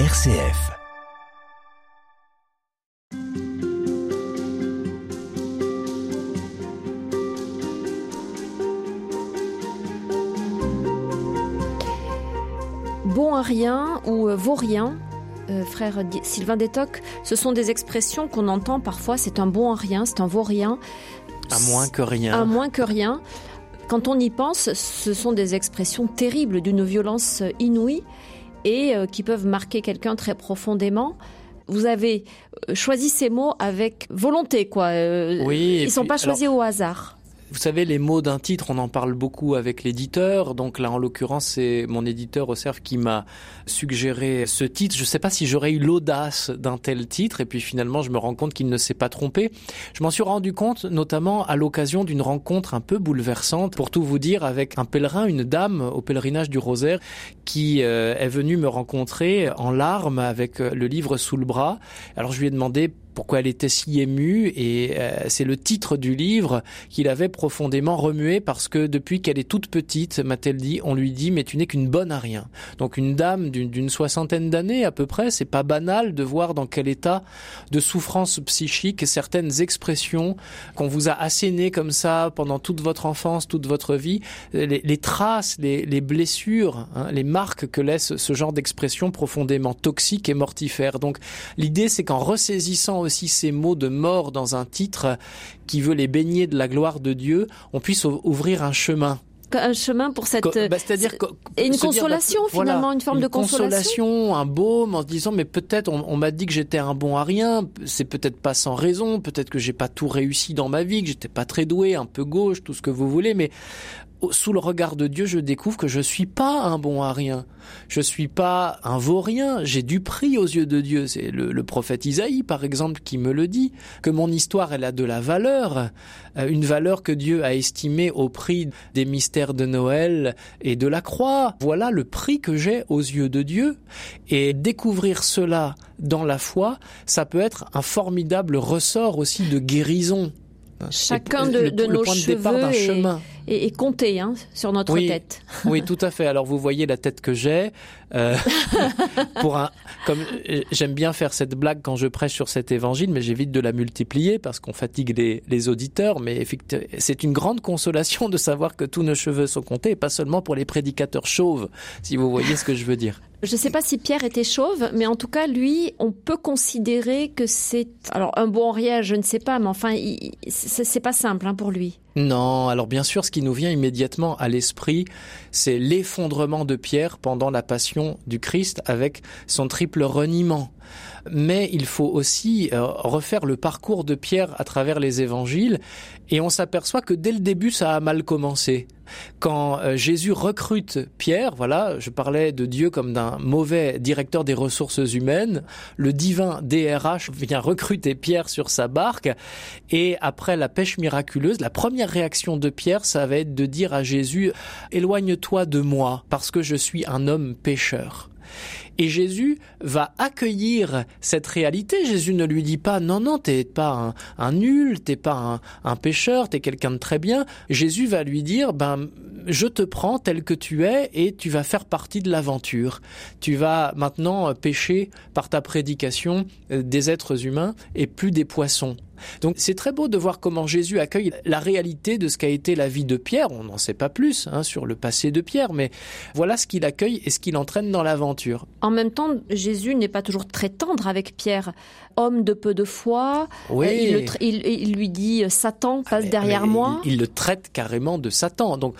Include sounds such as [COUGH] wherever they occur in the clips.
RCF. Bon à rien ou euh, vaut rien, euh, frère Sylvain Détoc, ce sont des expressions qu'on entend parfois, c'est un bon à rien, c'est un vaut rien. À moins que rien. À moins que rien. Quand on y pense, ce sont des expressions terribles d'une violence inouïe et euh, qui peuvent marquer quelqu'un très profondément. Vous avez euh, choisi ces mots avec volonté, quoi. Euh, Oui, Ils sont puis, pas choisis au hasard. Vous savez, les mots d'un titre, on en parle beaucoup avec l'éditeur. Donc là, en l'occurrence, c'est mon éditeur au CERF qui m'a suggéré ce titre. Je ne sais pas si j'aurais eu l'audace d'un tel titre. Et puis finalement, je me rends compte qu'il ne s'est pas trompé. Je m'en suis rendu compte notamment à l'occasion d'une rencontre un peu bouleversante. Pour tout vous dire, avec un pèlerin, une dame au pèlerinage du Rosaire qui euh, est venue me rencontrer en larmes avec euh, le livre sous le bras. Alors je lui ai demandé pourquoi elle était si émue et euh, c'est le titre du livre qu'il avait profondément remué parce que depuis qu'elle est toute petite, m'a-t-elle dit, on lui dit mais tu n'es qu'une bonne à rien. Donc une dame d'une soixantaine d'années à peu près, c'est pas banal de voir dans quel état de souffrance psychique certaines expressions qu'on vous a assénées comme ça pendant toute votre enfance, toute votre vie, les, traces, les, les blessures, hein, les marques que laisse ce genre d'expression profondément toxique et mortifère. Donc l'idée c'est qu'en ressaisissant aussi ces mots de mort dans un titre qui veut les baigner de la gloire de Dieu, on puisse ou- ouvrir un chemin. Un chemin pour cette. Bah, C'est-à-dire et une dire, consolation, bah, voilà, finalement, une forme de consolation. un baume, en se disant mais peut-être on, on m'a dit que j'étais un bon à rien, c'est peut-être pas sans raison, peut-être que j'ai pas tout réussi dans ma vie, que j'étais pas très doué, un peu gauche, tout ce que vous voulez, mais sous le regard de Dieu, je découvre que je suis pas un bon à rien. Je suis pas un vaurien. J'ai du prix aux yeux de Dieu. C'est le, le prophète Isaïe, par exemple, qui me le dit. Que mon histoire, elle a de la valeur. Euh, une valeur que Dieu a estimée au prix des mystères de Noël et de la croix. Voilà le prix que j'ai aux yeux de Dieu. Et découvrir cela dans la foi, ça peut être un formidable ressort aussi de guérison. Chacun de, le- de le nos point de départ d'un chemin. Est compté hein, sur notre Oui. tête. [LAUGHS] Oui, tout à fait. Alors vous voyez la tête que j'ai. Euh, [LAUGHS] pour un, comme euh, j'aime bien faire cette blague quand je prêche sur cet évangile, mais j'évite de la multiplier parce qu'on fatigue les, les auditeurs. Mais effectivement, c'est une grande consolation de savoir que tous nos cheveux sont comptés, et pas seulement pour les prédicateurs chauves, si vous voyez ce que je veux dire. Je ne sais pas si Pierre était chauve, mais en tout cas, lui, on peut considérer que c'est... Alors, un bon rien, je ne sais pas, mais enfin, c'est pas simple hein, pour lui. Non, alors bien sûr, ce qui nous vient immédiatement à l'esprit, c'est l'effondrement de Pierre pendant la passion du Christ avec son triple reniement. Mais il faut aussi euh, refaire le parcours de Pierre à travers les évangiles et on s'aperçoit que dès le début, ça a mal commencé. Quand euh, Jésus recrute Pierre, voilà, je parlais de Dieu comme d'un mauvais directeur des ressources humaines, le divin DRH vient recruter Pierre sur sa barque et après la pêche miraculeuse, la première réaction de Pierre, ça va être de dire à Jésus, éloigne-toi de moi parce que je suis un homme pécheur. Et Jésus va accueillir cette réalité. Jésus ne lui dit pas non non t'es pas un, nul, t'es pas un, un t'es quelqu'un de très bien. Jésus va lui dire ben je te prends tel que tu es et tu vas faire partie de l'aventure. Tu vas maintenant euh, pêcher par ta prédication euh, des êtres humains et plus des poissons. Donc c'est très beau de voir comment Jésus accueille la réalité de ce qu'a été la vie de Pierre. On n'en sait pas plus hein, sur le passé de Pierre, mais voilà ce qu'il accueille et ce qu'il entraîne dans l'aventure. En même temps, Jésus n'est pas toujours très tendre avec Pierre. Homme de peu de foi, Oui. euh, il, tra- il- il lui dit euh, Satan passe Mais- derrière mais moi. Il, il le traite carrément de Satan. Donc,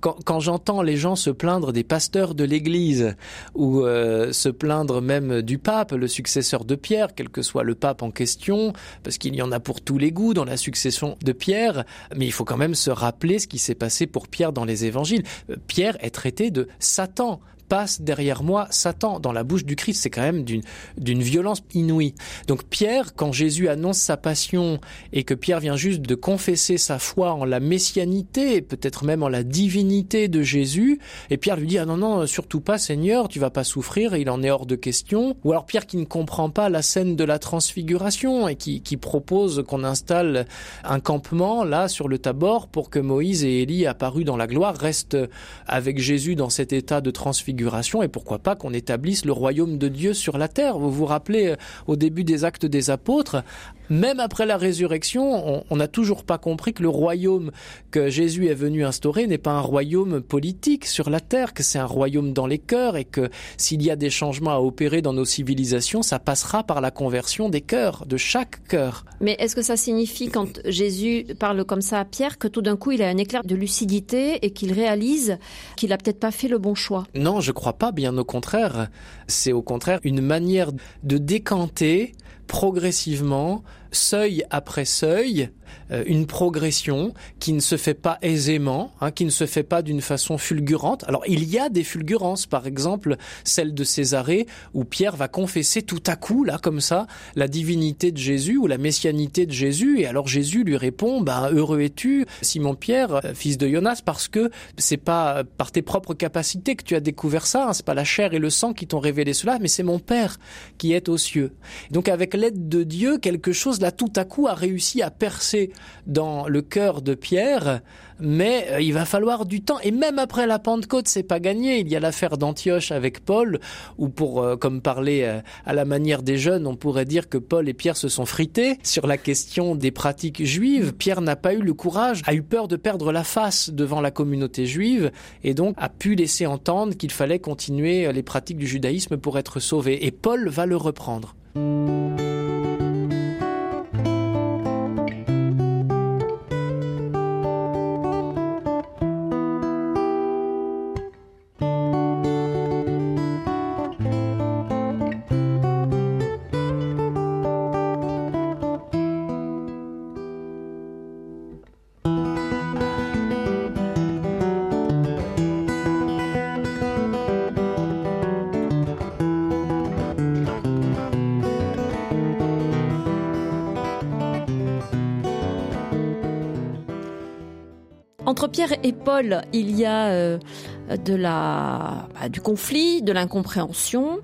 quand j'entends les gens se plaindre des pasteurs de l'Église ou euh, se plaindre même du pape, le successeur de Pierre, quel que soit le pape en question, parce qu'il y en a pour tous les goûts dans la succession de Pierre, mais il faut quand même se rappeler ce qui s'est passé pour Pierre dans les Évangiles. Euh, Pierre est traité de Satan passe derrière moi Satan dans la bouche du Christ, c'est quand même d'une violence inouïe. Donc Pierre, quand Jésus annonce sa passion et que Pierre vient juste de confesser sa foi en la messianité, peut-être même en la divinité de Jésus, et Pierre lui dit ah non non surtout pas Seigneur, tu vas pas souffrir, il en est hors de question. Ou alors Pierre qui ne comprend pas la scène de la transfiguration et qui, qui propose qu'on installe un campement là sur le Tabor pour que Moïse et Élie apparus dans la gloire restent avec Jésus dans cet état de transfiguration et pourquoi pas qu'on établisse le royaume de Dieu sur la terre. Vous vous rappelez euh, au début des actes des apôtres, même après la résurrection, on n'a toujours pas compris que le royaume que Jésus est venu instaurer n'est pas un royaume politique sur la terre, que c'est un royaume dans les cœurs et que s'il y a des changements à opérer dans nos civilisations, ça passera par la conversion des cœurs, de chaque cœur. Mais est-ce que ça signifie, quand Jésus parle comme ça à Pierre, que tout d'un coup il a un éclair de lucidité et qu'il réalise qu'il a peut-être pas fait le bon choix? Non, je crois pas, bien au contraire. C'est au contraire une manière de décanter progressivement, seuil après seuil, euh, une progression qui ne se fait pas aisément, hein, qui ne se fait pas d'une façon fulgurante. Alors il y a des fulgurances, par exemple celle de Césarée, où Pierre va confesser tout à coup, là comme ça, la divinité de Jésus ou la messianité de Jésus, et alors Jésus lui répond, bah, heureux es-tu, Simon Pierre, euh, fils de Jonas, parce que c'est pas par tes propres capacités que tu as découvert ça, hein, c'est pas la chair et le sang qui t'ont révélé cela, mais c'est mon Père qui est aux cieux. Donc avec l'aide de Dieu, quelque chose tout à coup a réussi à percer dans le cœur de Pierre, mais euh, il va falloir du temps. Et même après la Pentecôte, c'est pas gagné. Il y a l'affaire d'Antioche avec Paul, où pour, euh, comme parler euh, à la manière des jeunes, on pourrait dire que Paul et Pierre se sont frités sur la question des pratiques juives. Pierre n'a pas eu le courage, a eu peur de perdre la face devant la communauté juive, et donc a pu laisser entendre qu'il fallait continuer les pratiques du judaïsme pour être sauvé. Et Paul va le reprendre. Entre Pierre et Paul, il y a euh, de la, bah, du conflit, de l'incompréhension.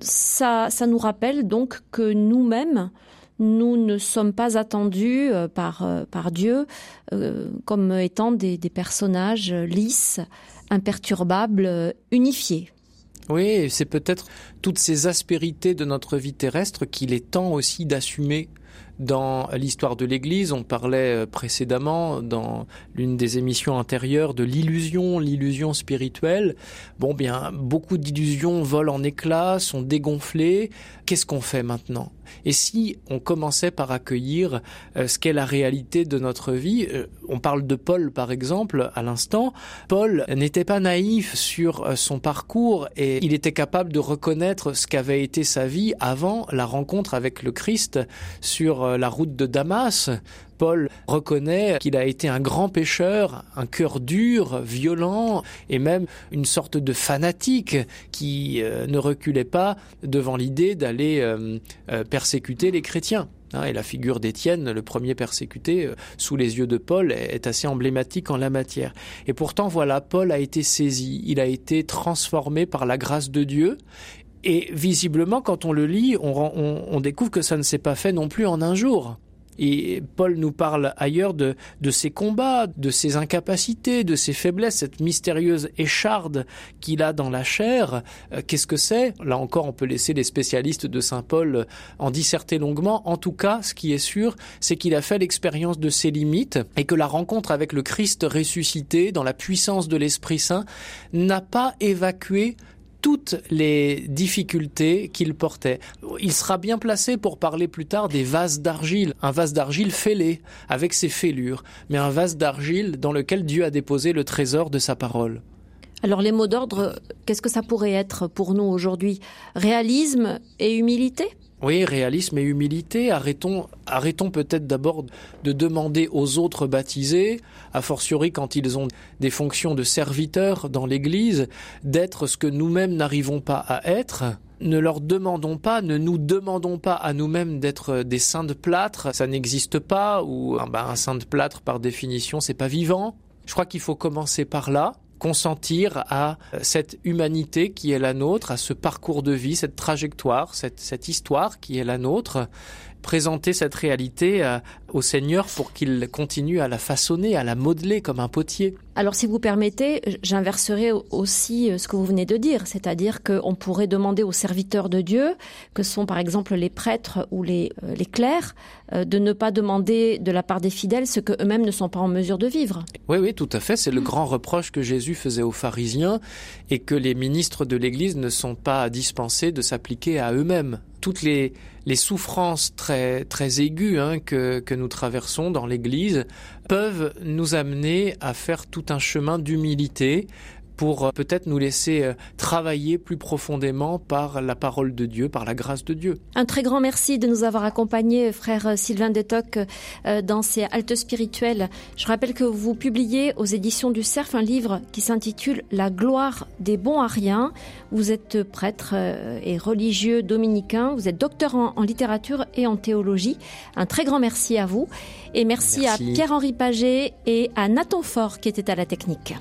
Ça, ça nous rappelle donc que nous-mêmes, nous ne sommes pas attendus euh, par, euh, par Dieu comme étant des, des personnages lisses, imperturbables, unifiés. Oui, c'est peut-être toutes ces aspérités de notre vie terrestre qu'il est temps aussi d'assumer dans l'histoire de l'Église, on parlait euh, précédemment dans l'une des émissions antérieures de l'illusion, l'illusion spirituelle. Bon, bien, beaucoup d'illusions volent en éclats, sont dégonflées. Qu'est-ce qu'on fait maintenant? Et si on commençait par accueillir euh, ce qu'est la réalité de notre vie euh, On parle de Paul, par exemple, à l'instant. Paul n'était pas naïf sur son parcours et il était capable de reconnaître ce qu'avait été sa vie avant la rencontre avec le Christ sur euh, la route de Damas, Paul reconnaît qu'il a été un grand pécheur, un cœur dur, violent, et même une sorte de fanatique qui euh, ne reculait pas devant l'idée d'aller euh, persécuter les chrétiens. Hein, et la figure d'Étienne, le premier persécuté, sous les yeux de Paul, est assez emblématique en la matière. Et pourtant, voilà, Paul a été saisi, il a été transformé par la grâce de Dieu, et visiblement, quand on le lit, on, découvre que ça ne s'est pas fait non plus en un jour. Et Paul nous parle ailleurs de, de ses combats, de ses incapacités, de ses faiblesses, cette mystérieuse écharde qu'il a dans la chair. Euh, qu'est-ce que c'est? Là encore, on peut laisser les spécialistes de Saint Paul en disserter longuement. En tout cas, ce qui est sûr, c'est qu'il a fait l'expérience de ses limites et que la rencontre avec le Christ ressuscité dans la puissance de l'Esprit Saint n'a pas évacué toutes les difficultés qu'il portait. Il sera bien placé pour parler plus tard des vases d'argile, un vase d'argile fêlé, avec ses fêlures, mais un vase d'argile dans lequel Dieu a déposé le trésor de sa parole. Alors les mots d'ordre, qu'est-ce que ça pourrait être pour nous aujourd'hui? Réalisme et humilité? Oui, réalisme et humilité. Arrêtons, arrêtons peut-être d'abord de demander aux autres baptisés, a fortiori quand ils ont des fonctions de serviteurs dans l'Église, d'être ce que nous-mêmes n'arrivons pas à être. Ne leur demandons pas, ne nous demandons pas à nous-mêmes d'être des saints de plâtre. Ça n'existe pas. Ou ben, un saint de plâtre, par définition, c'est pas vivant. Je crois qu'il faut commencer par là consentir à cette humanité qui est la nôtre, à ce parcours de vie, cette trajectoire, cette, cette histoire qui est la nôtre, présenter cette réalité euh, au Seigneur pour qu'il continue à la façonner, à la modeler comme un potier. Alors si vous permettez, j'inverserai aussi euh, ce que vous venez de dire, c'est-à-dire qu'on pourrait demander aux serviteurs de Dieu, que sont par exemple les prêtres ou les, euh, les clercs, de ne pas demander de la part des fidèles ce qu'eux-mêmes ne sont pas en mesure de vivre. Oui, oui, tout à fait. C'est le grand reproche que Jésus faisait aux pharisiens et que les ministres de l'Église ne sont pas dispensés de s'appliquer à eux-mêmes toutes les, souffrances très, aiguës hein, que nous traversons dans l'Église peuvent nous amener à faire tout un chemin d'humilité pour euh, peut-être nous laisser euh, travailler plus profondément par la parole de Dieu, par la grâce de Dieu. Un très grand merci de nous avoir accompagnés, frère Sylvain Détoc, euh, dans ces haltes spirituelles. Je rappelle que vous publiez aux éditions du Cerf un livre qui s'intitule La gloire des bons ariens. Vous êtes prêtre et religieux dominicain, vous êtes docteur en, littérature et en théologie. Un très grand merci à vous et merci. à Pierre-Henri Paget et à Nathan Fort qui était à la technique.